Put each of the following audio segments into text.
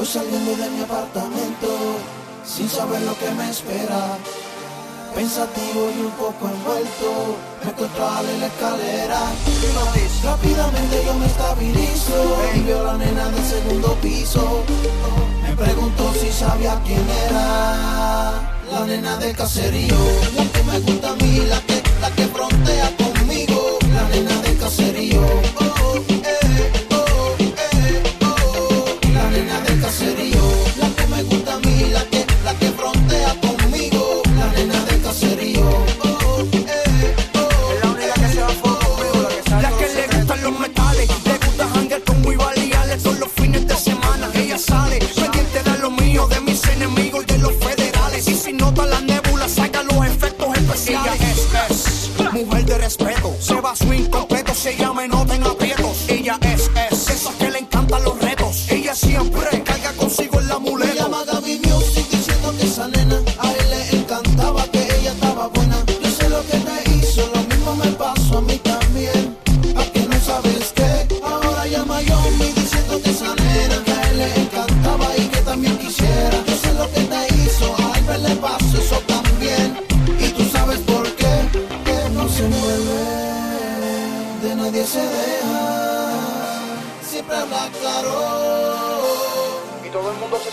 Voy saliendo de mi apartamento sin saber lo que me espera. Pensativo y un poco envuelto, me encuentro en la escalera. Rápidamente yo me estabilizo y veo a la nena del segundo piso. Me pregunto si sabía quién era la nena del caserío. La que me gusta a mí, la que, la que frontea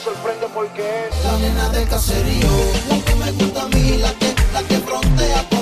sorprende porque es la nena del caserío, la que me gusta a mí, la que, la que frontea.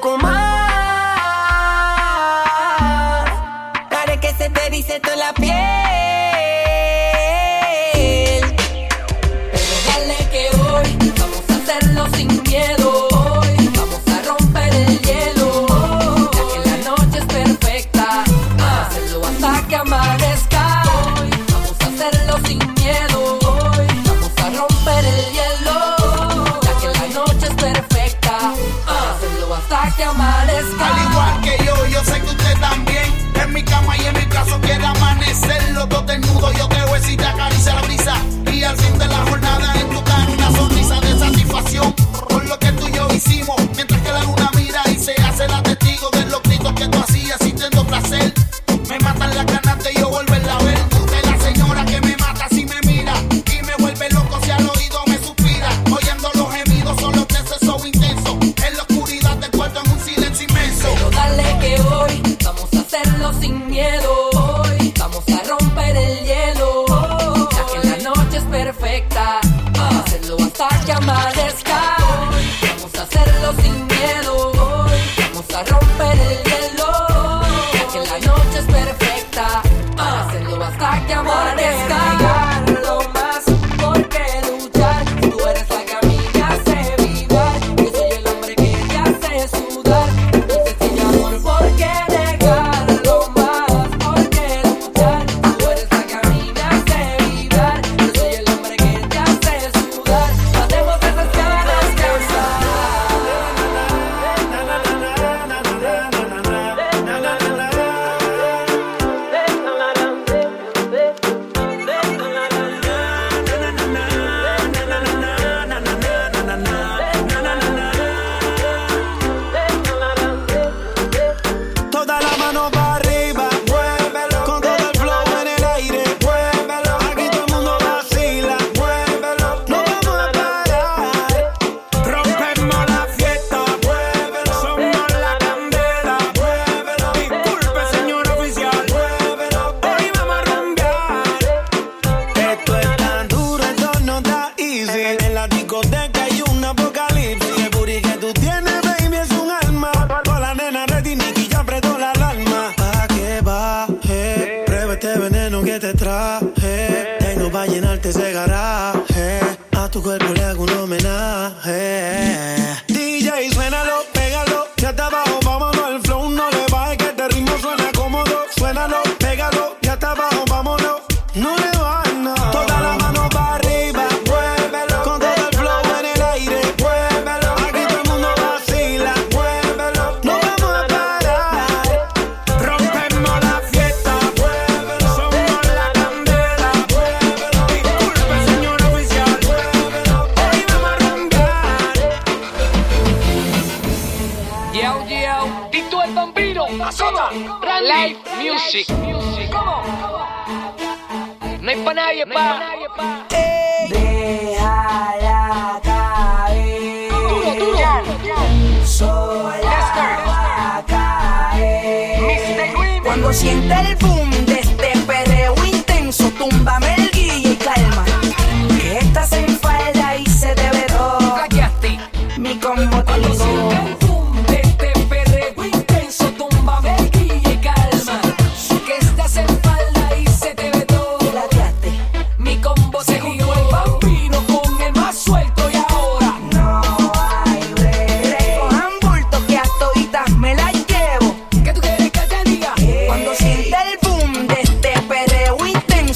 poco. pa. Nadie, pa. Déjala caer. Duro, duro, duro. Sola va a caer. Cuando sienta el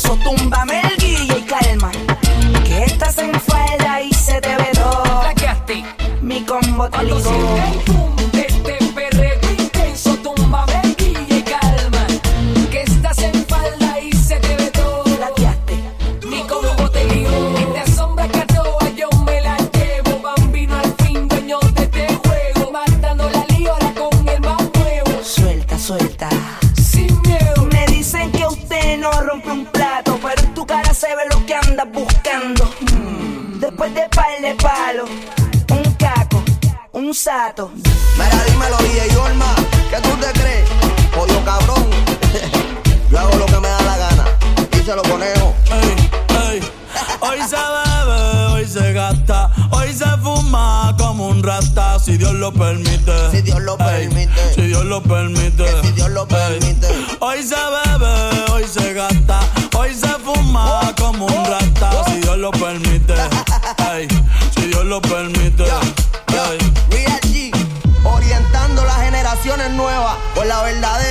eso túmbame el guille y calma. Que estás en falda y se te ve todo. Mi combo te ligó. verdad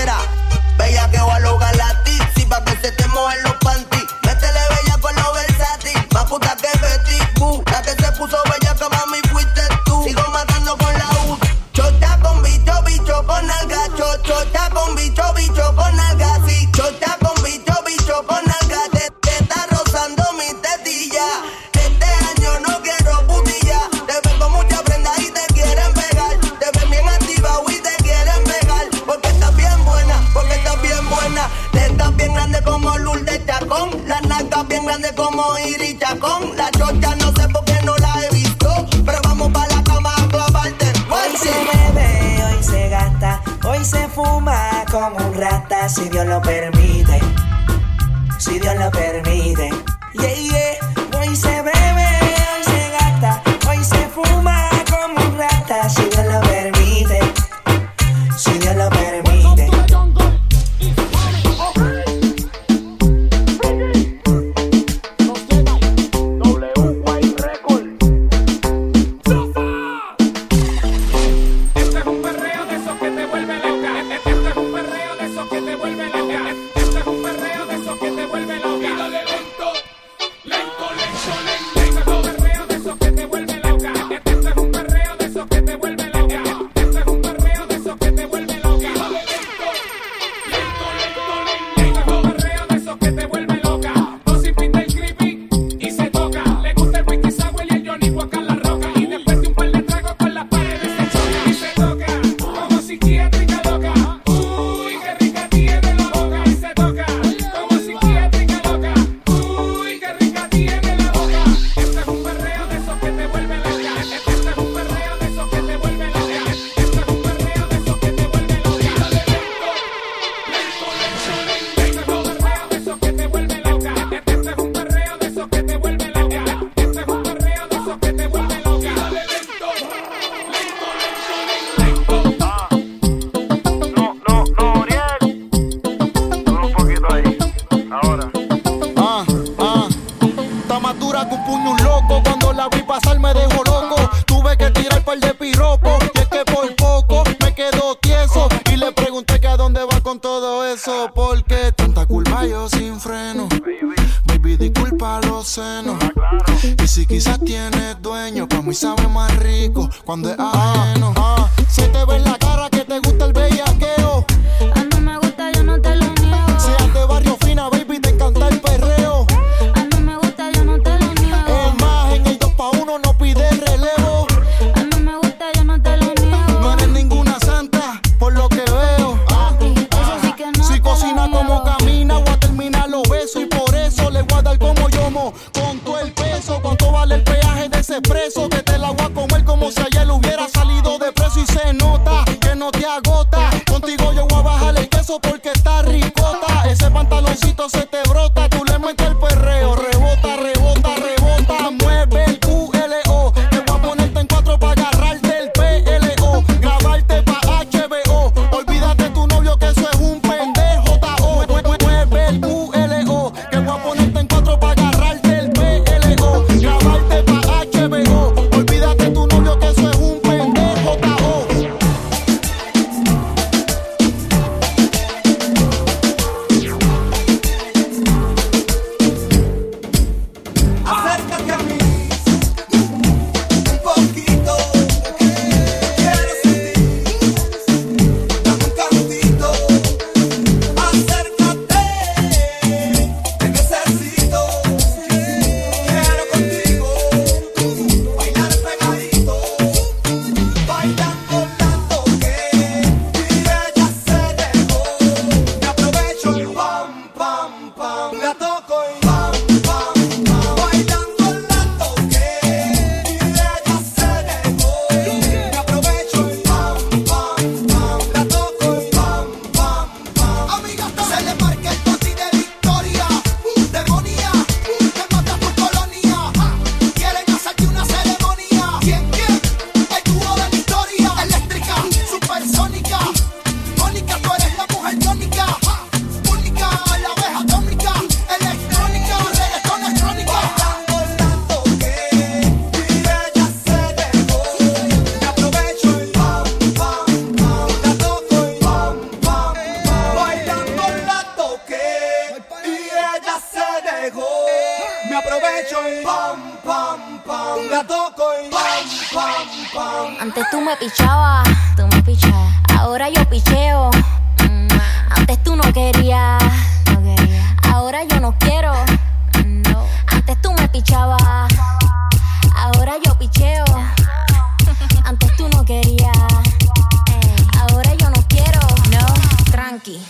cuando te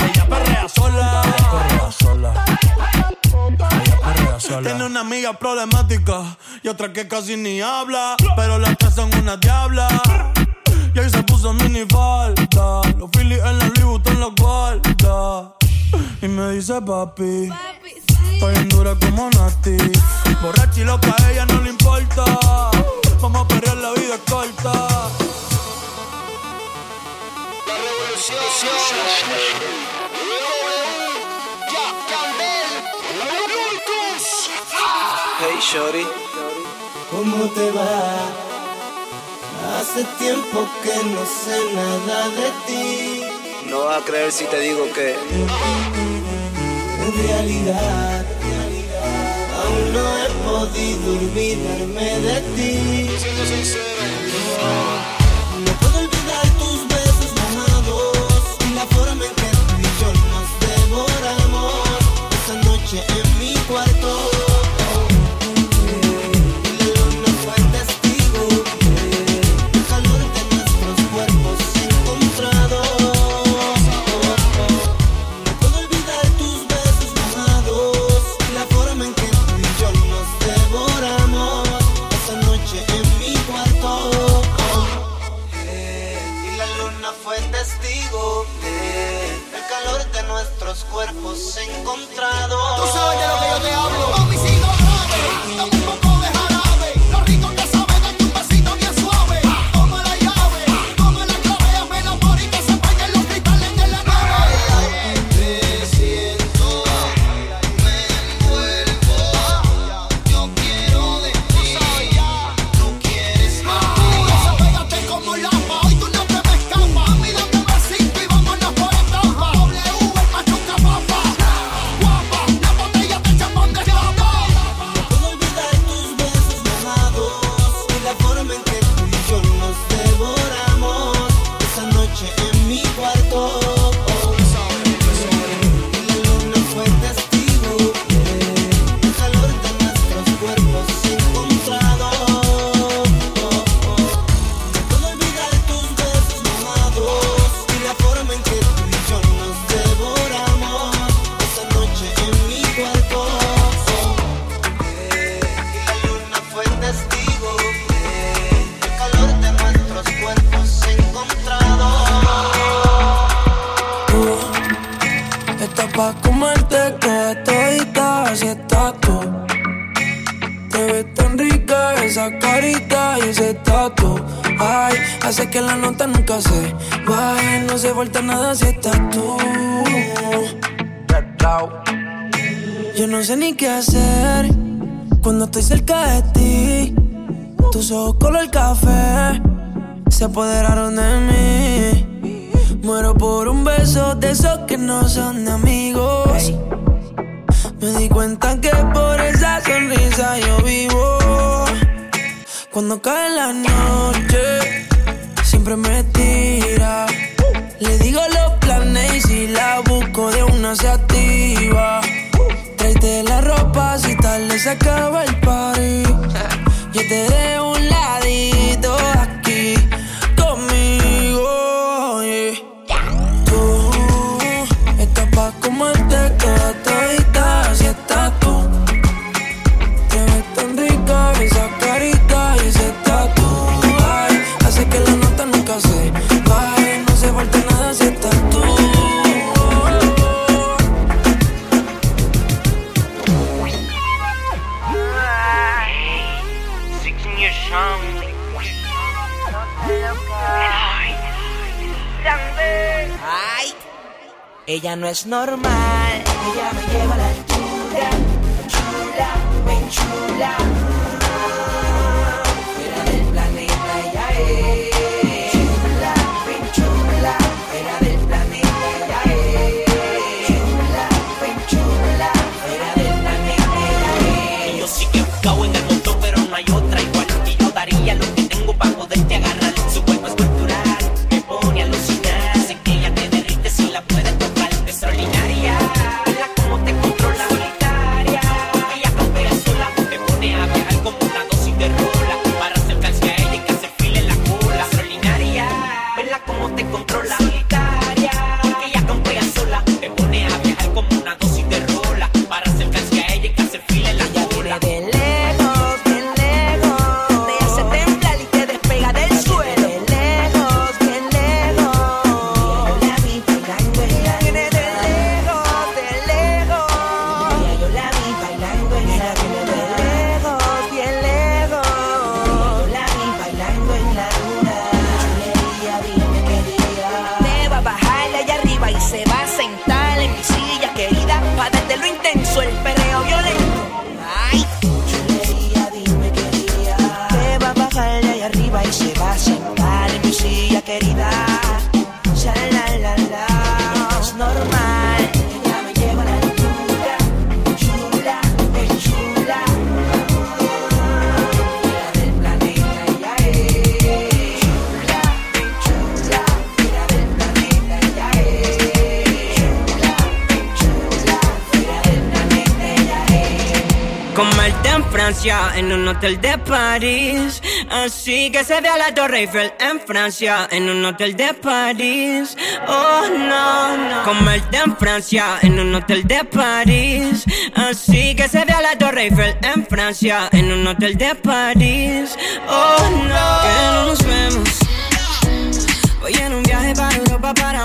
Ella perrea sola. Ella perrea sola. Ella perrea sola. Tiene una amiga problemática y otra que casi ni habla. Pero las tres son una diabla. Y ahí se puso mini falta. Los Phillies en la Louis en la guarda. Y me dice papi. papi. Estoy en dura como Nati. Borracha y loca, a ella no le importa. Vamos a perder la vida corta. Hey Shorty, ¿cómo te va? Hace tiempo que no sé nada de ti. No vas a creer si te digo que. En realidad, aún no he podido olvidarme de ti. Siendo sincero. tus ojos café se apoderaron de mí. Muero por un beso de esos que no son de amigos. Me di cuenta que por esa sonrisa yo vivo. Cuando cae la noche, siempre me tira. Le digo los planes y si la busco de una se activa. Tráete la ropa si tal le sacaba el party. Yo te dejo un ladito Ella no es normal. Ella me lleva a la altura. Chula, me chula. lo intenso, el en un hotel de París. Así que se ve a la Torre Eiffel en Francia, en un hotel de París. Oh no, no. Comerte en Francia, en un hotel de París. Así que se ve a la Torre Eiffel en Francia, en un hotel de París. Oh no, que no nos vemos. Voy en un viaje para Europa para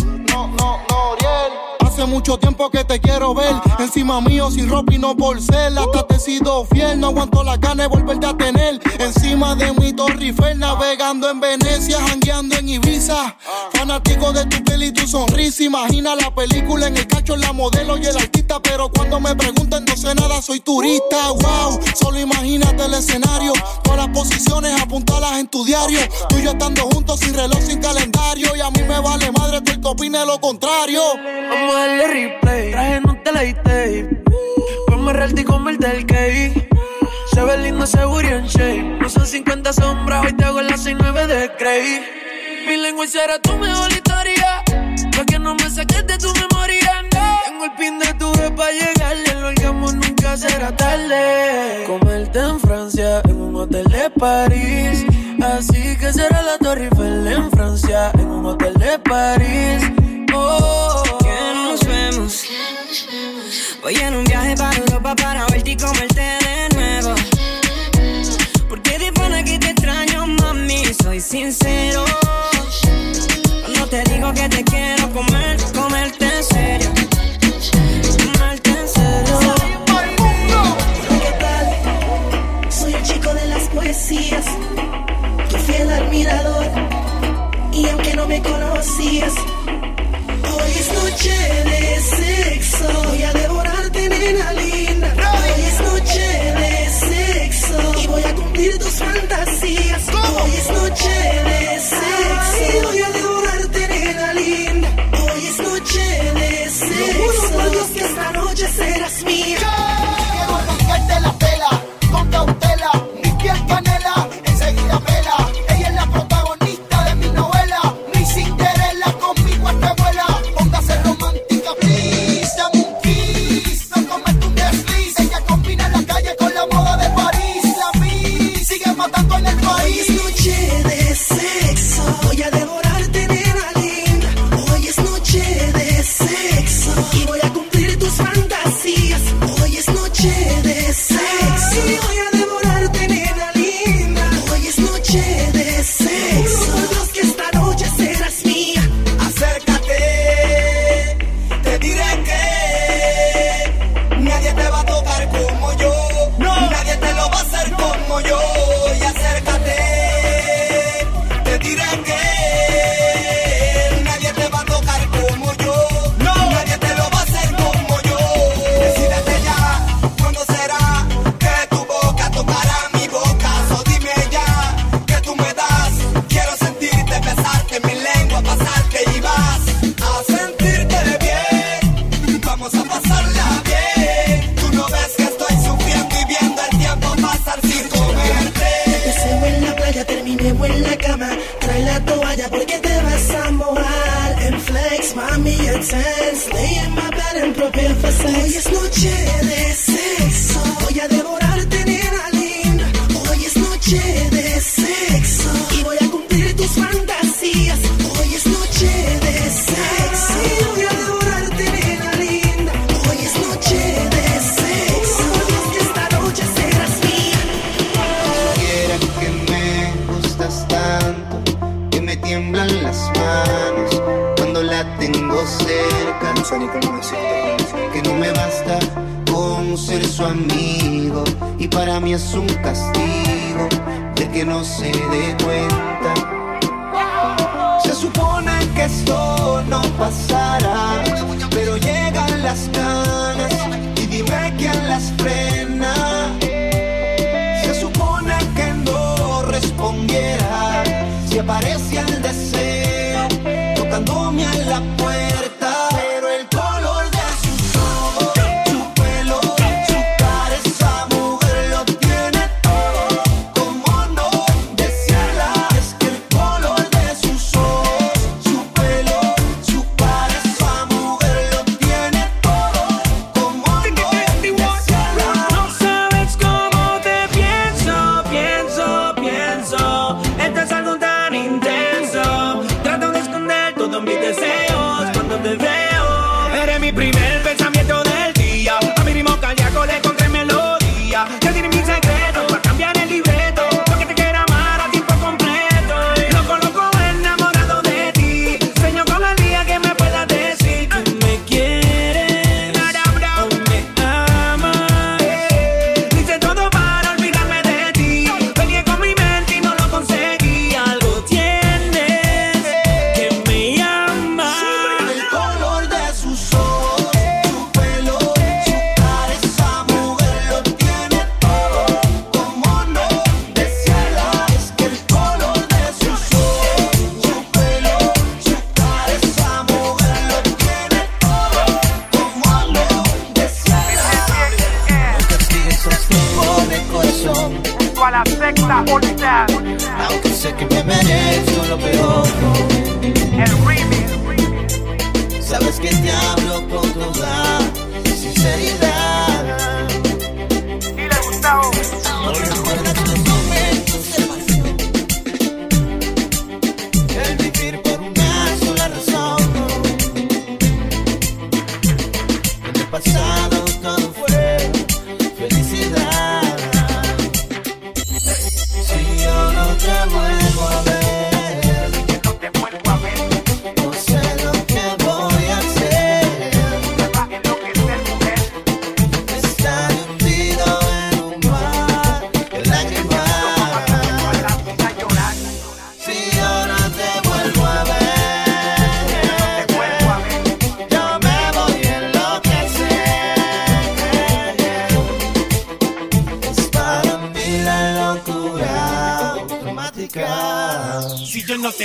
Mucho tiempo que te quiero ver. Encima mío, sin ropa y no por ser. Hasta te he sido fiel. No aguanto las ganas de volverte a tener. Encima de mi Torre Eiffel, navegando en Venecia, jangueando en Ibiza. Fanático de tu piel y tu sonrisa. Imagina la película en el cacho, la modelo y el artista. Pero cuando me preguntan, no sé nada, soy turista. Wow, solo imagínate el escenario. Todas las posiciones apuntalas en tu diario. Tú y yo estando juntos, sin reloj, sin calendario. Y a mí me vale madre, tú el que opine lo contrario. Vamos a darle Traje no te la tape. Ponme realty y comerte el cake. Se ve lindo ese booty en shape. No son 50 sombras, hoy te hago las 69 de Cray. Mi lengua será tu mejor historia. Pa' que no me saques de tu memoria. Tengo el pin de tu vez pa' llegarle. El orgasmo nunca será tarde. Comerte en Francia, en un hotel de París. Así que será la Torre Eiffel en Francia, en un hotel de París. Voy en un viaje para Europa para verte y comerte de nuevo. Porque de pana que te extraño, mami, soy sincero. Cuando te digo que te quiero comer, comerte en serio. Comerte en serio. ¿Qué tal? Soy un chico de las poesías, tu fiel admirador. Y aunque no me conocías, hoy es noche de sexo. Voy a devorarte, nena linda. Hoy es noche de sexo. Y voy a cumplir tus fantasías. Hoy es noche y para mí es un castigo de que no se dé cuenta. Se supone que esto no pasará, pero llegan las ganas y dime quién las frena. Se supone que no respondiera si aparece el deseo.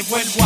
When. wild.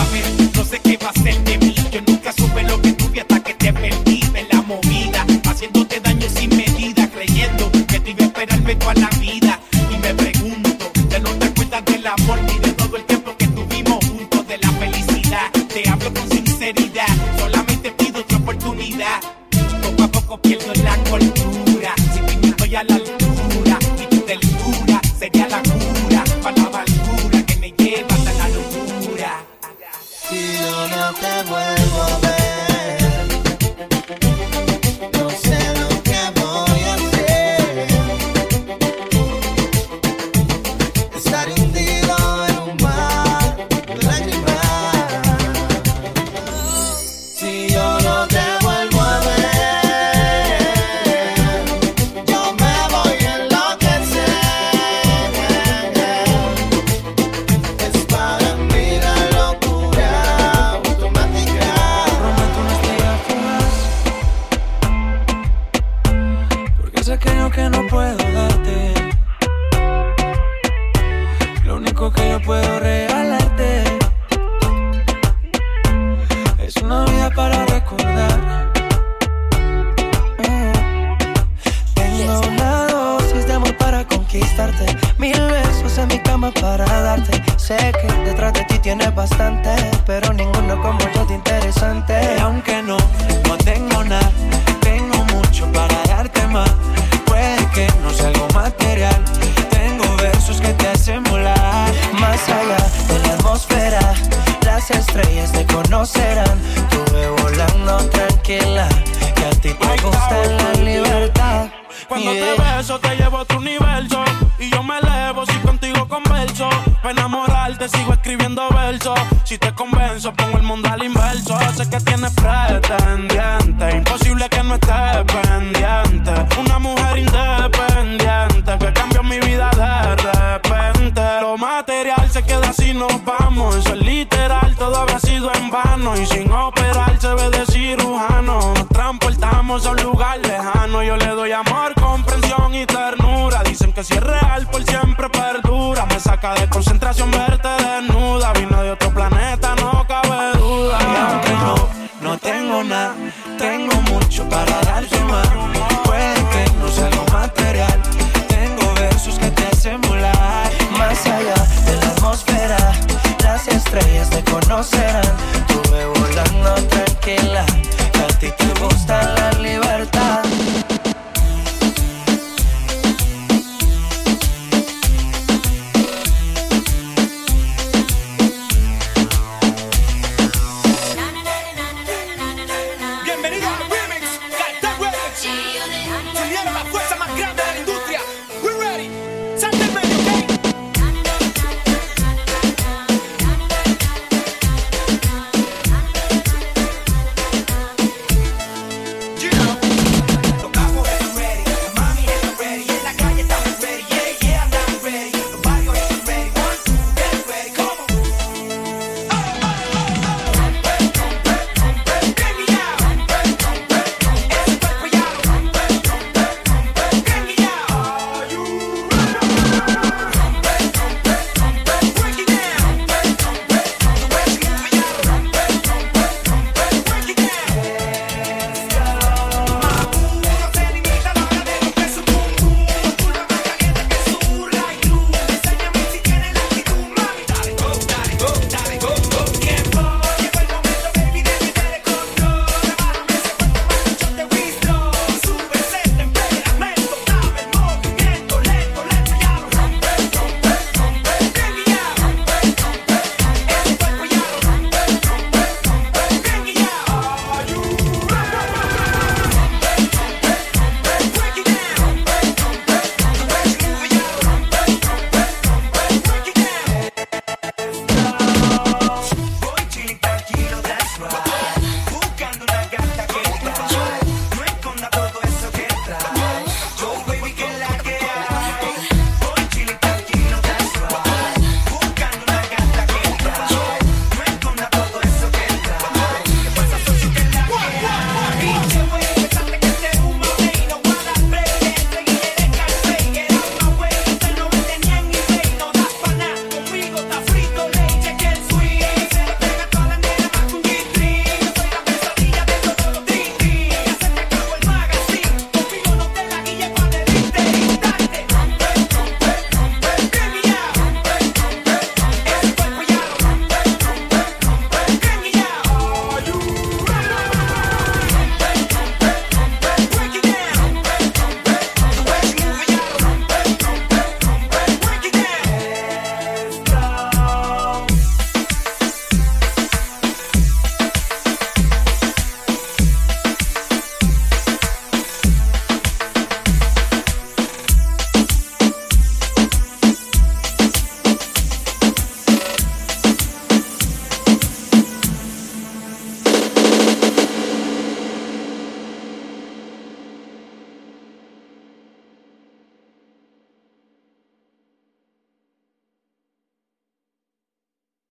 Te